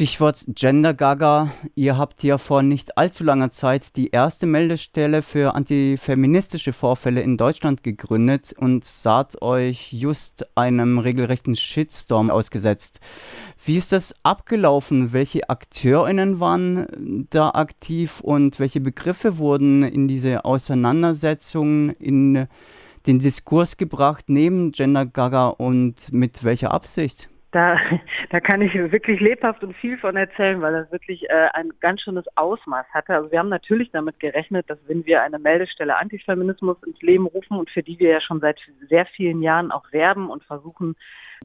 Stichwort Gender Gaga. Ihr habt ja vor nicht allzu langer Zeit die erste Meldestelle für antifeministische Vorfälle in Deutschland gegründet und saht euch just einem regelrechten Shitstorm ausgesetzt. Wie ist das abgelaufen? Welche AkteurInnen waren da aktiv und welche Begriffe wurden in diese Auseinandersetzung in den Diskurs gebracht neben Gender Gaga und mit welcher Absicht? Da, da kann ich wirklich lebhaft und viel von erzählen, weil das wirklich äh, ein ganz schönes Ausmaß hatte. Also wir haben natürlich damit gerechnet, dass wenn wir eine Meldestelle Antifeminismus ins Leben rufen und für die wir ja schon seit sehr vielen Jahren auch werben und versuchen,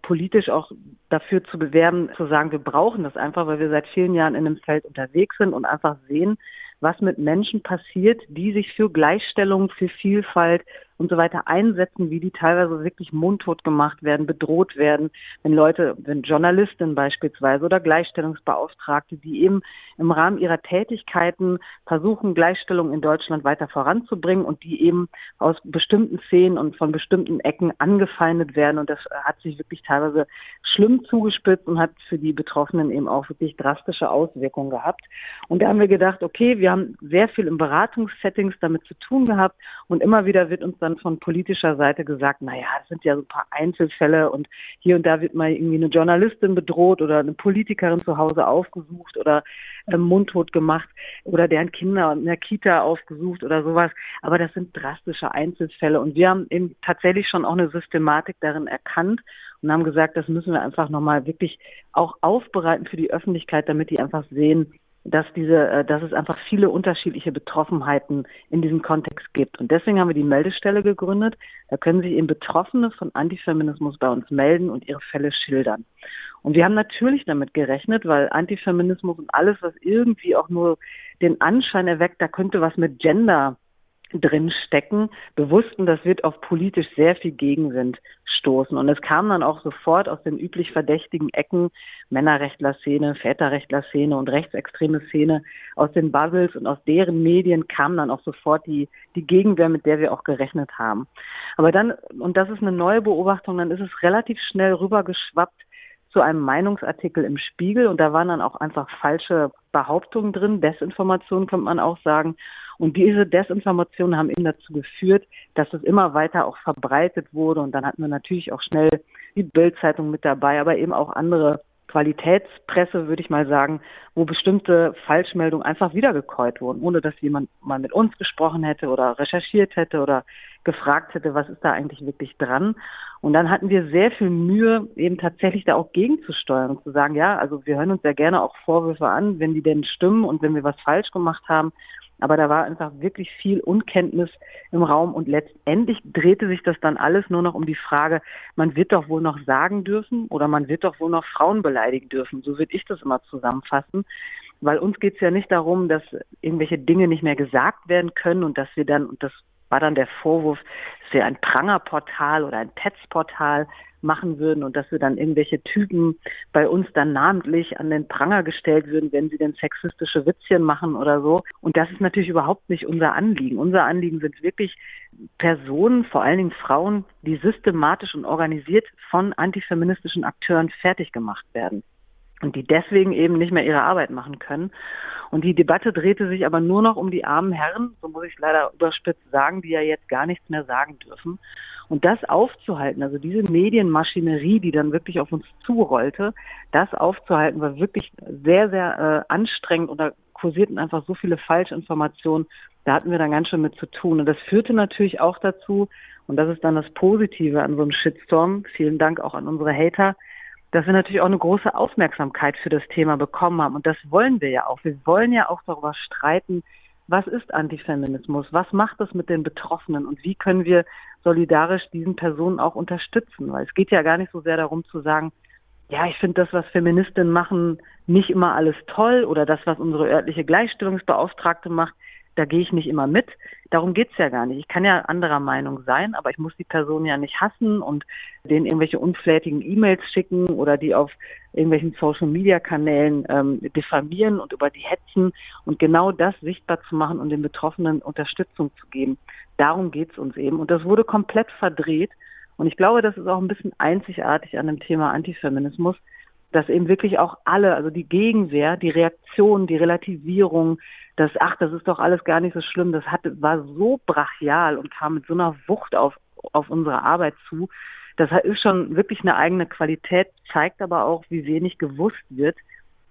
politisch auch dafür zu bewerben, zu sagen, wir brauchen das einfach, weil wir seit vielen Jahren in dem Feld unterwegs sind und einfach sehen, was mit Menschen passiert, die sich für Gleichstellung, für Vielfalt, und so weiter einsetzen, wie die teilweise wirklich mundtot gemacht werden, bedroht werden, wenn Leute, wenn Journalistinnen beispielsweise oder Gleichstellungsbeauftragte, die eben im Rahmen ihrer Tätigkeiten versuchen, Gleichstellung in Deutschland weiter voranzubringen und die eben aus bestimmten Szenen und von bestimmten Ecken angefeindet werden. Und das hat sich wirklich teilweise schlimm zugespitzt und hat für die Betroffenen eben auch wirklich drastische Auswirkungen gehabt. Und da haben wir gedacht, okay, wir haben sehr viel im Beratungssettings damit zu tun gehabt und immer wieder wird uns dann von politischer Seite gesagt, naja, das sind ja so ein paar Einzelfälle und hier und da wird mal irgendwie eine Journalistin bedroht oder eine Politikerin zu Hause aufgesucht oder äh, mundtot gemacht oder deren Kinder in der Kita aufgesucht oder sowas. Aber das sind drastische Einzelfälle und wir haben eben tatsächlich schon auch eine Systematik darin erkannt und haben gesagt, das müssen wir einfach nochmal wirklich auch aufbereiten für die Öffentlichkeit, damit die einfach sehen, dass diese, äh, dass es einfach viele unterschiedliche Betroffenheiten in diesem Kontext gibt. Und deswegen haben wir die Meldestelle gegründet. Da können sich eben Betroffene von Antifeminismus bei uns melden und ihre Fälle schildern. Und wir haben natürlich damit gerechnet, weil Antifeminismus und alles, was irgendwie auch nur den Anschein erweckt, da könnte was mit Gender drin stecken, bewussten, das wird auf politisch sehr viel Gegenwind stoßen. Und es kam dann auch sofort aus den üblich verdächtigen Ecken, Männerrechtler-Szene, Väterrechtler-Szene und rechtsextreme Szene, aus den Bubbles und aus deren Medien kam dann auch sofort die, die Gegenwehr, mit der wir auch gerechnet haben. Aber dann, und das ist eine neue Beobachtung, dann ist es relativ schnell rübergeschwappt zu einem Meinungsartikel im Spiegel und da waren dann auch einfach falsche Behauptungen drin, Desinformation könnte man auch sagen. Und diese Desinformationen haben eben dazu geführt, dass es immer weiter auch verbreitet wurde. Und dann hatten wir natürlich auch schnell die Bildzeitung mit dabei, aber eben auch andere Qualitätspresse, würde ich mal sagen, wo bestimmte Falschmeldungen einfach wiedergekäut wurden, ohne dass jemand mal mit uns gesprochen hätte oder recherchiert hätte oder gefragt hätte, was ist da eigentlich wirklich dran. Und dann hatten wir sehr viel Mühe, eben tatsächlich da auch gegenzusteuern und zu sagen, ja, also wir hören uns ja gerne auch Vorwürfe an, wenn die denn stimmen und wenn wir was falsch gemacht haben. Aber da war einfach wirklich viel Unkenntnis im Raum und letztendlich drehte sich das dann alles nur noch um die Frage, man wird doch wohl noch sagen dürfen oder man wird doch wohl noch Frauen beleidigen dürfen. So würde ich das immer zusammenfassen. Weil uns geht es ja nicht darum, dass irgendwelche Dinge nicht mehr gesagt werden können und dass wir dann, und das war dann der Vorwurf, dass wir ein Prangerportal oder ein Petzportal machen würden und dass wir dann irgendwelche Typen bei uns dann namentlich an den Pranger gestellt würden, wenn sie denn sexistische Witzchen machen oder so. Und das ist natürlich überhaupt nicht unser Anliegen. Unser Anliegen sind wirklich Personen, vor allen Dingen Frauen, die systematisch und organisiert von antifeministischen Akteuren fertig gemacht werden und die deswegen eben nicht mehr ihre Arbeit machen können. Und die Debatte drehte sich aber nur noch um die armen Herren, so muss ich leider überspitzt sagen, die ja jetzt gar nichts mehr sagen dürfen. Und das aufzuhalten, also diese Medienmaschinerie, die dann wirklich auf uns zurollte, das aufzuhalten, war wirklich sehr, sehr äh, anstrengend und da kursierten einfach so viele Falschinformationen. Da hatten wir dann ganz schön mit zu tun. Und das führte natürlich auch dazu, und das ist dann das Positive an so einem Shitstorm, vielen Dank auch an unsere Hater, dass wir natürlich auch eine große Aufmerksamkeit für das Thema bekommen haben. Und das wollen wir ja auch. Wir wollen ja auch darüber streiten, was ist Antifeminismus? Was macht es mit den Betroffenen? Und wie können wir solidarisch diesen Personen auch unterstützen? Weil es geht ja gar nicht so sehr darum zu sagen, ja, ich finde das, was Feministinnen machen, nicht immer alles toll oder das, was unsere örtliche Gleichstellungsbeauftragte macht, da gehe ich nicht immer mit. Darum geht's ja gar nicht. Ich kann ja anderer Meinung sein, aber ich muss die Person ja nicht hassen und denen irgendwelche unflätigen E-Mails schicken oder die auf irgendwelchen Social-Media-Kanälen ähm, diffamieren und über die hetzen und genau das sichtbar zu machen und den Betroffenen Unterstützung zu geben. Darum geht's uns eben. Und das wurde komplett verdreht. Und ich glaube, das ist auch ein bisschen einzigartig an dem Thema Antifeminismus, dass eben wirklich auch alle, also die Gegenwehr, die Reaktion, die Relativierung, das, ach, das ist doch alles gar nicht so schlimm, das hatte, war so brachial und kam mit so einer Wucht auf, auf unsere Arbeit zu. Das ist schon wirklich eine eigene Qualität, zeigt aber auch, wie wenig gewusst wird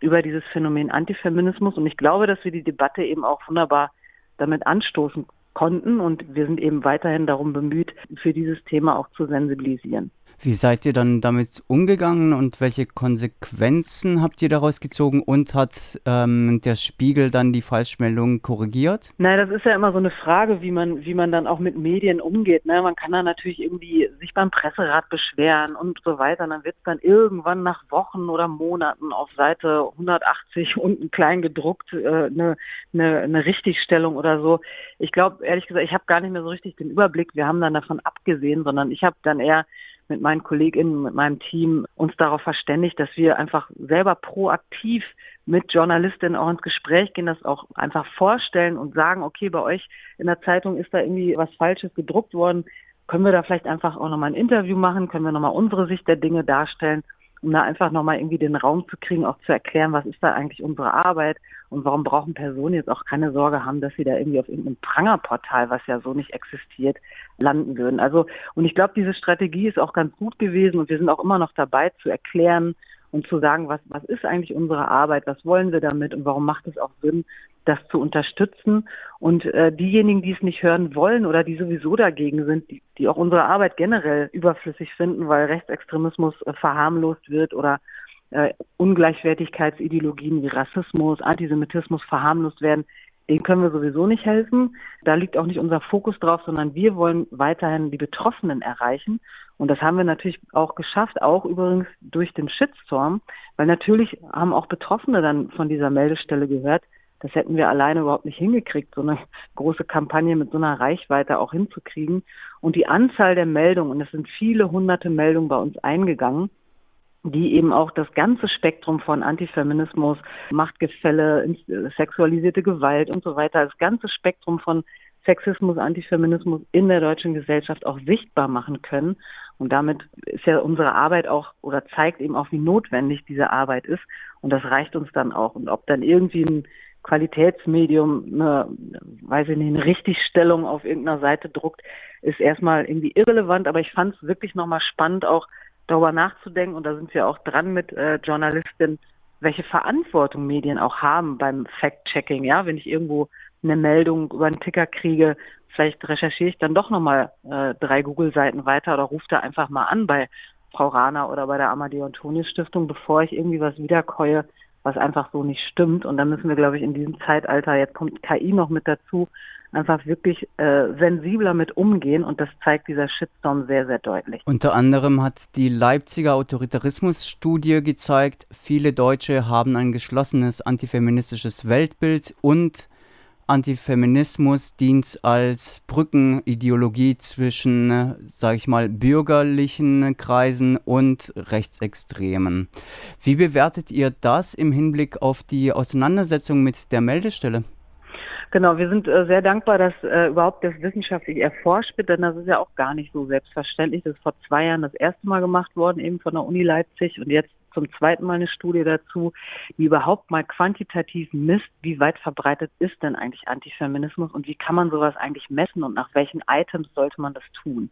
über dieses Phänomen Antifeminismus. Und ich glaube, dass wir die Debatte eben auch wunderbar damit anstoßen konnten. Und wir sind eben weiterhin darum bemüht, für dieses Thema auch zu sensibilisieren. Wie seid ihr dann damit umgegangen und welche Konsequenzen habt ihr daraus gezogen und hat ähm, der Spiegel dann die Falschmeldung korrigiert? Nein, das ist ja immer so eine Frage, wie man, wie man dann auch mit Medien umgeht. Ne? Man kann dann natürlich irgendwie sich beim Presserat beschweren und so weiter. dann wird es dann irgendwann nach Wochen oder Monaten auf Seite 180 unten klein gedruckt äh, eine, eine, eine Richtigstellung oder so. Ich glaube, ehrlich gesagt, ich habe gar nicht mehr so richtig den Überblick. Wir haben dann davon abgesehen, sondern ich habe dann eher mit meinen KollegInnen, mit meinem Team uns darauf verständigt, dass wir einfach selber proaktiv mit Journalistinnen auch ins Gespräch gehen, das auch einfach vorstellen und sagen, okay, bei euch in der Zeitung ist da irgendwie was Falsches gedruckt worden. Können wir da vielleicht einfach auch nochmal ein Interview machen? Können wir nochmal unsere Sicht der Dinge darstellen? Um da einfach nochmal irgendwie den Raum zu kriegen, auch zu erklären, was ist da eigentlich unsere Arbeit und warum brauchen Personen jetzt auch keine Sorge haben, dass sie da irgendwie auf irgendeinem Prangerportal, was ja so nicht existiert, landen würden. Also, und ich glaube, diese Strategie ist auch ganz gut gewesen und wir sind auch immer noch dabei zu erklären und zu sagen, was, was ist eigentlich unsere Arbeit, was wollen wir damit und warum macht es auch Sinn, das zu unterstützen. Und äh, diejenigen, die es nicht hören wollen oder die sowieso dagegen sind, die, die auch unsere Arbeit generell überflüssig finden, weil Rechtsextremismus äh, verharmlost wird oder äh, Ungleichwertigkeitsideologien wie Rassismus, Antisemitismus verharmlost werden, denen können wir sowieso nicht helfen. Da liegt auch nicht unser Fokus drauf, sondern wir wollen weiterhin die Betroffenen erreichen. Und das haben wir natürlich auch geschafft, auch übrigens durch den Shitstorm, weil natürlich haben auch Betroffene dann von dieser Meldestelle gehört, das hätten wir alleine überhaupt nicht hingekriegt, so eine große Kampagne mit so einer Reichweite auch hinzukriegen. Und die Anzahl der Meldungen, und es sind viele hunderte Meldungen bei uns eingegangen, die eben auch das ganze Spektrum von Antifeminismus, Machtgefälle, sexualisierte Gewalt und so weiter, das ganze Spektrum von Sexismus, Antifeminismus in der deutschen Gesellschaft auch sichtbar machen können. Und damit ist ja unsere Arbeit auch oder zeigt eben auch, wie notwendig diese Arbeit ist. Und das reicht uns dann auch. Und ob dann irgendwie ein Qualitätsmedium eine, weiß ich nicht, eine Richtigstellung auf irgendeiner Seite druckt, ist erstmal irgendwie irrelevant, aber ich fand es wirklich nochmal spannend, auch darüber nachzudenken, und da sind wir auch dran mit äh, Journalistinnen, welche Verantwortung Medien auch haben beim Fact-Checking, ja, wenn ich irgendwo eine Meldung über einen Ticker kriege, vielleicht recherchiere ich dann doch nochmal äh, drei Google-Seiten weiter oder rufe da einfach mal an bei Frau Rana oder bei der Amadeo Antonius Stiftung, bevor ich irgendwie was wiederkäue, was einfach so nicht stimmt. Und da müssen wir, glaube ich, in diesem Zeitalter, jetzt kommt KI noch mit dazu, einfach wirklich äh, sensibler mit umgehen und das zeigt dieser Shitstorm sehr, sehr deutlich. Unter anderem hat die Leipziger Autoritarismusstudie gezeigt, viele Deutsche haben ein geschlossenes antifeministisches Weltbild und Antifeminismus dient als Brückenideologie zwischen, sage ich mal, bürgerlichen Kreisen und Rechtsextremen. Wie bewertet ihr das im Hinblick auf die Auseinandersetzung mit der Meldestelle? Genau, wir sind äh, sehr dankbar, dass äh, überhaupt das wissenschaftlich erforscht wird, denn das ist ja auch gar nicht so selbstverständlich. Das ist vor zwei Jahren das erste Mal gemacht worden, eben von der Uni Leipzig und jetzt zum zweiten Mal eine Studie dazu, die überhaupt mal quantitativ misst, wie weit verbreitet ist denn eigentlich Antifeminismus und wie kann man sowas eigentlich messen und nach welchen Items sollte man das tun.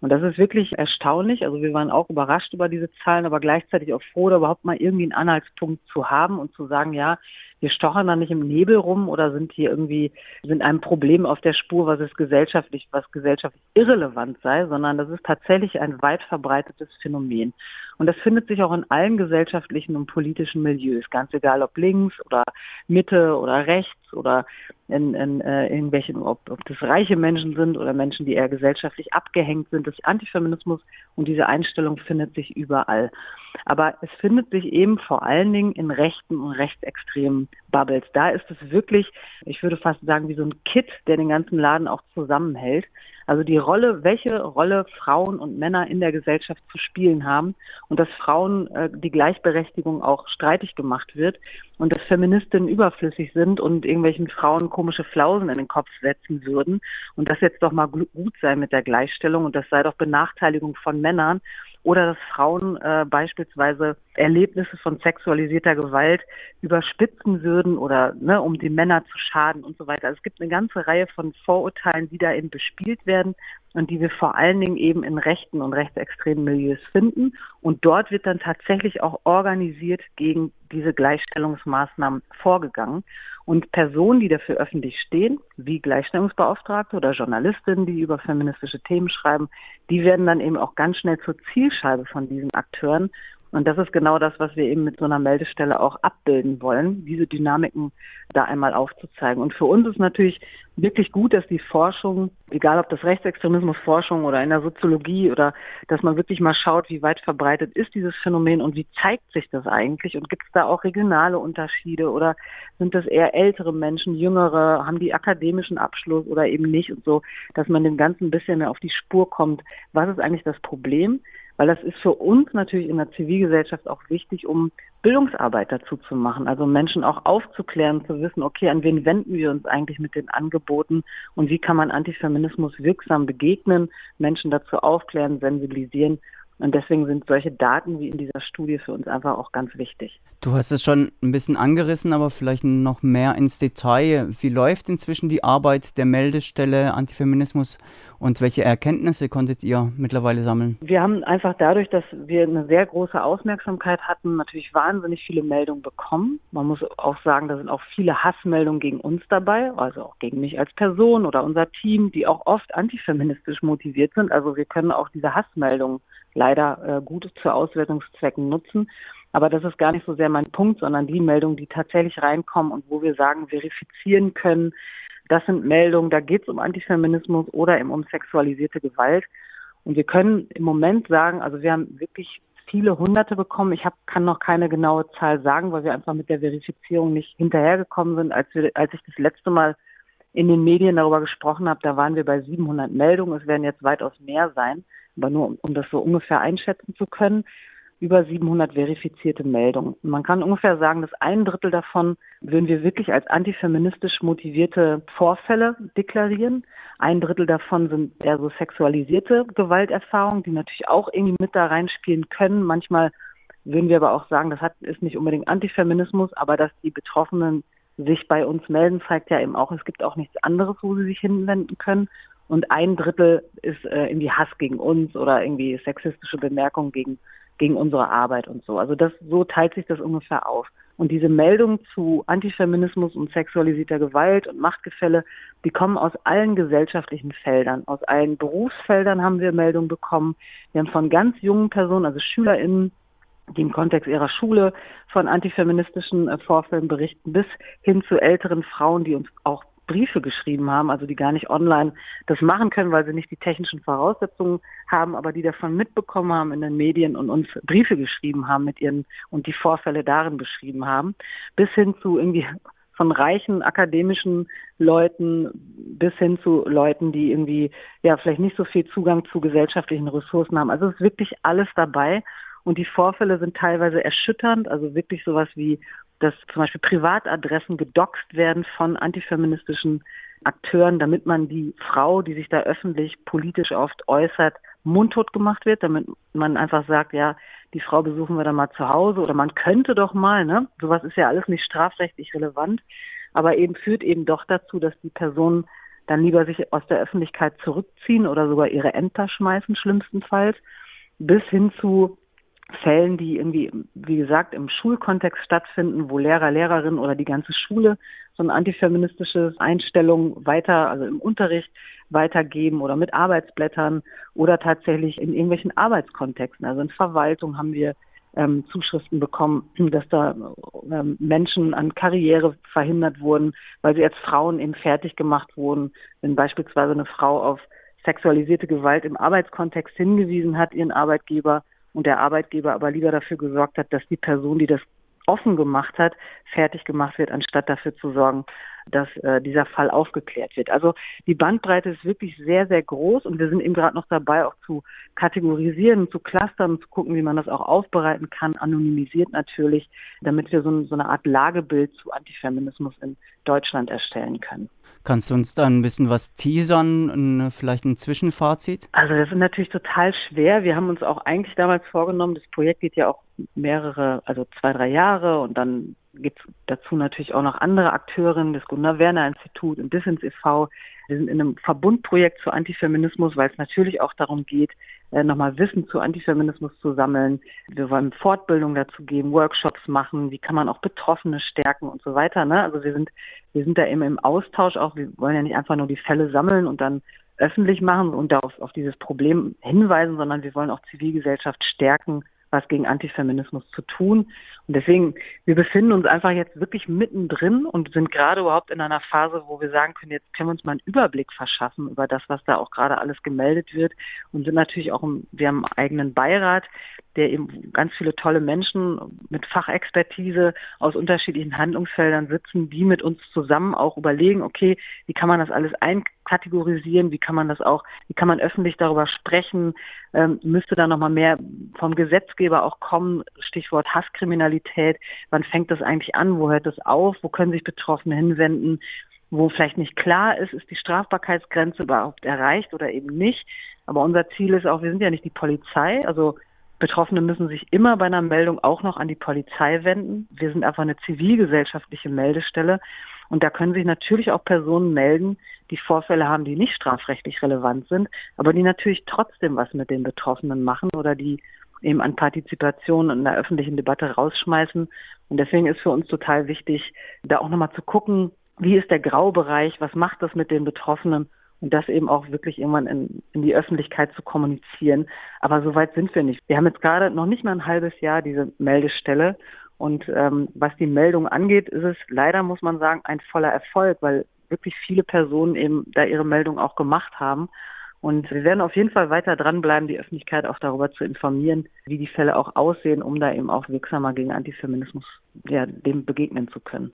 Und das ist wirklich erstaunlich. Also wir waren auch überrascht über diese Zahlen, aber gleichzeitig auch froh, da überhaupt mal irgendwie einen Anhaltspunkt zu haben und zu sagen, ja, wir stochern da nicht im Nebel rum oder sind hier irgendwie, sind einem Problem auf der Spur, was es gesellschaftlich, was gesellschaftlich irrelevant sei, sondern das ist tatsächlich ein weit verbreitetes Phänomen. Und das findet sich auch in allen gesellschaftlichen und politischen Milieus, ganz egal ob links oder Mitte oder rechts oder in, in äh, irgendwelchen, ob, ob das reiche Menschen sind oder Menschen, die eher gesellschaftlich abgehängt sind. Das Antifeminismus und diese Einstellung findet sich überall. Aber es findet sich eben vor allen Dingen in rechten und rechtsextremen Bubbles. Da ist es wirklich, ich würde fast sagen, wie so ein Kit, der den ganzen Laden auch zusammenhält. Also die Rolle, welche Rolle Frauen und Männer in der Gesellschaft zu spielen haben und dass Frauen äh, die Gleichberechtigung auch streitig gemacht wird und dass Feministinnen überflüssig sind und irgendwelchen Frauen komische Flausen in den Kopf setzen würden und das jetzt doch mal gut sei mit der Gleichstellung und das sei doch Benachteiligung von Männern oder dass Frauen äh, beispielsweise Erlebnisse von sexualisierter Gewalt überspitzen würden oder ne, um die Männer zu schaden und so weiter. Also es gibt eine ganze Reihe von Vorurteilen, die da eben bespielt werden und die wir vor allen Dingen eben in rechten und rechtsextremen Milieus finden. Und dort wird dann tatsächlich auch organisiert gegen diese Gleichstellungsmaßnahmen vorgegangen. Und Personen, die dafür öffentlich stehen, wie Gleichstellungsbeauftragte oder Journalistinnen, die über feministische Themen schreiben, die werden dann eben auch ganz schnell zur Zielscheibe von diesen Akteuren und das ist genau das, was wir eben mit so einer Meldestelle auch abbilden wollen, diese Dynamiken da einmal aufzuzeigen. Und für uns ist natürlich wirklich gut, dass die Forschung, egal ob das Rechtsextremismusforschung oder in der Soziologie oder dass man wirklich mal schaut, wie weit verbreitet ist dieses Phänomen und wie zeigt sich das eigentlich und gibt es da auch regionale Unterschiede oder sind das eher ältere Menschen, jüngere, haben die akademischen Abschluss oder eben nicht und so, dass man dem Ganzen ein bisschen mehr auf die Spur kommt. Was ist eigentlich das Problem? Weil das ist für uns natürlich in der Zivilgesellschaft auch wichtig, um Bildungsarbeit dazu zu machen, also Menschen auch aufzuklären, zu wissen, okay, an wen wenden wir uns eigentlich mit den Angeboten und wie kann man Antifeminismus wirksam begegnen, Menschen dazu aufklären, sensibilisieren und deswegen sind solche Daten wie in dieser Studie für uns einfach auch ganz wichtig. Du hast es schon ein bisschen angerissen, aber vielleicht noch mehr ins Detail. Wie läuft inzwischen die Arbeit der Meldestelle Antifeminismus und welche Erkenntnisse konntet ihr mittlerweile sammeln? Wir haben einfach dadurch, dass wir eine sehr große Aufmerksamkeit hatten, natürlich wahnsinnig viele Meldungen bekommen. Man muss auch sagen, da sind auch viele Hassmeldungen gegen uns dabei, also auch gegen mich als Person oder unser Team, die auch oft antifeministisch motiviert sind. Also wir können auch diese Hassmeldungen leider äh, gut zu Auswertungszwecken nutzen. Aber das ist gar nicht so sehr mein Punkt, sondern die Meldungen, die tatsächlich reinkommen und wo wir sagen, verifizieren können, das sind Meldungen, da geht es um Antifeminismus oder eben um sexualisierte Gewalt. Und wir können im Moment sagen, also wir haben wirklich viele Hunderte bekommen. Ich hab, kann noch keine genaue Zahl sagen, weil wir einfach mit der Verifizierung nicht hinterhergekommen sind. Als, wir, als ich das letzte Mal in den Medien darüber gesprochen habe, da waren wir bei 700 Meldungen. Es werden jetzt weitaus mehr sein aber nur um, um das so ungefähr einschätzen zu können, über 700 verifizierte Meldungen. Man kann ungefähr sagen, dass ein Drittel davon würden wir wirklich als antifeministisch motivierte Vorfälle deklarieren. Ein Drittel davon sind eher so sexualisierte Gewalterfahrungen, die natürlich auch irgendwie mit da reinspielen können. Manchmal würden wir aber auch sagen, das hat, ist nicht unbedingt Antifeminismus, aber dass die Betroffenen sich bei uns melden, zeigt ja eben auch, es gibt auch nichts anderes, wo sie sich hinwenden können und ein Drittel ist äh, irgendwie Hass gegen uns oder irgendwie sexistische Bemerkungen gegen, gegen unsere Arbeit und so. Also das, so teilt sich das ungefähr auf. Und diese Meldungen zu Antifeminismus und sexualisierter Gewalt und Machtgefälle, die kommen aus allen gesellschaftlichen Feldern. Aus allen Berufsfeldern haben wir Meldungen bekommen. Wir haben von ganz jungen Personen, also SchülerInnen, die im Kontext ihrer Schule von antifeministischen äh, Vorfällen berichten, bis hin zu älteren Frauen, die uns auch Briefe geschrieben haben, also die gar nicht online das machen können, weil sie nicht die technischen Voraussetzungen haben, aber die davon mitbekommen haben in den Medien und uns Briefe geschrieben haben mit ihren und die Vorfälle darin beschrieben haben, bis hin zu irgendwie von reichen akademischen Leuten bis hin zu Leuten, die irgendwie ja vielleicht nicht so viel Zugang zu gesellschaftlichen Ressourcen haben. Also es ist wirklich alles dabei und die Vorfälle sind teilweise erschütternd, also wirklich sowas wie dass zum Beispiel Privatadressen gedoxt werden von antifeministischen Akteuren, damit man die Frau, die sich da öffentlich politisch oft äußert, mundtot gemacht wird, damit man einfach sagt, ja, die Frau besuchen wir dann mal zu Hause oder man könnte doch mal, ne? Sowas ist ja alles nicht strafrechtlich relevant, aber eben führt eben doch dazu, dass die Personen dann lieber sich aus der Öffentlichkeit zurückziehen oder sogar ihre Ämter schmeißen, schlimmstenfalls, bis hin zu Fällen, die irgendwie, wie gesagt, im Schulkontext stattfinden, wo Lehrer, Lehrerinnen oder die ganze Schule so eine antifeministische Einstellung weiter, also im Unterricht weitergeben oder mit Arbeitsblättern oder tatsächlich in irgendwelchen Arbeitskontexten. Also in Verwaltung haben wir ähm, Zuschriften bekommen, dass da ähm, Menschen an Karriere verhindert wurden, weil sie als Frauen eben fertig gemacht wurden. Wenn beispielsweise eine Frau auf sexualisierte Gewalt im Arbeitskontext hingewiesen hat, ihren Arbeitgeber, und der Arbeitgeber aber lieber dafür gesorgt hat, dass die Person, die das offen gemacht hat, fertig gemacht wird, anstatt dafür zu sorgen, dass äh, dieser Fall aufgeklärt wird. Also die Bandbreite ist wirklich sehr, sehr groß und wir sind eben gerade noch dabei, auch zu kategorisieren, zu clustern zu gucken, wie man das auch aufbereiten kann, anonymisiert natürlich, damit wir so, so eine Art Lagebild zu Antifeminismus in Deutschland erstellen können. Kannst du uns da ein bisschen was teasern, vielleicht ein Zwischenfazit? Also das ist natürlich total schwer. Wir haben uns auch eigentlich damals vorgenommen, das Projekt geht ja auch mehrere, also zwei, drei Jahre und dann gibt es dazu natürlich auch noch andere Akteurinnen, das Gunnar Werner Institut und Dissens e.V. Wir sind in einem Verbundprojekt zu Antifeminismus, weil es natürlich auch darum geht, nochmal Wissen zu Antifeminismus zu sammeln. Wir wollen Fortbildung dazu geben, Workshops machen, wie kann man auch Betroffene stärken und so weiter. Ne? Also wir sind, wir sind da eben im Austausch auch. Wir wollen ja nicht einfach nur die Fälle sammeln und dann öffentlich machen und darauf auf dieses Problem hinweisen, sondern wir wollen auch Zivilgesellschaft stärken, was gegen Antifeminismus zu tun. Und deswegen, wir befinden uns einfach jetzt wirklich mittendrin und sind gerade überhaupt in einer Phase, wo wir sagen können, jetzt können wir uns mal einen Überblick verschaffen über das, was da auch gerade alles gemeldet wird. Und sind natürlich auch, im, wir haben einen eigenen Beirat, der eben ganz viele tolle Menschen mit Fachexpertise aus unterschiedlichen Handlungsfeldern sitzen, die mit uns zusammen auch überlegen, okay, wie kann man das alles einkategorisieren, wie kann man das auch, wie kann man öffentlich darüber sprechen, ähm, müsste da nochmal mehr vom Gesetzgeber auch kommen, Stichwort Hasskriminalität, wann fängt das eigentlich an, wo hört das auf, wo können sich Betroffene hinwenden, wo vielleicht nicht klar ist, ist die Strafbarkeitsgrenze überhaupt erreicht oder eben nicht. Aber unser Ziel ist auch, wir sind ja nicht die Polizei, also Betroffene müssen sich immer bei einer Meldung auch noch an die Polizei wenden. Wir sind einfach eine zivilgesellschaftliche Meldestelle. Und da können sich natürlich auch Personen melden, die Vorfälle haben, die nicht strafrechtlich relevant sind, aber die natürlich trotzdem was mit den Betroffenen machen oder die eben an Partizipation in der öffentlichen Debatte rausschmeißen. Und deswegen ist für uns total wichtig, da auch nochmal zu gucken, wie ist der Graubereich, was macht das mit den Betroffenen und das eben auch wirklich irgendwann in, in die Öffentlichkeit zu kommunizieren. Aber so weit sind wir nicht. Wir haben jetzt gerade noch nicht mal ein halbes Jahr diese Meldestelle. Und ähm, was die Meldung angeht, ist es leider, muss man sagen, ein voller Erfolg, weil wirklich viele Personen eben da ihre Meldung auch gemacht haben. Und wir werden auf jeden Fall weiter dranbleiben, die Öffentlichkeit auch darüber zu informieren, wie die Fälle auch aussehen, um da eben auch wirksamer gegen Antifeminismus ja, dem begegnen zu können.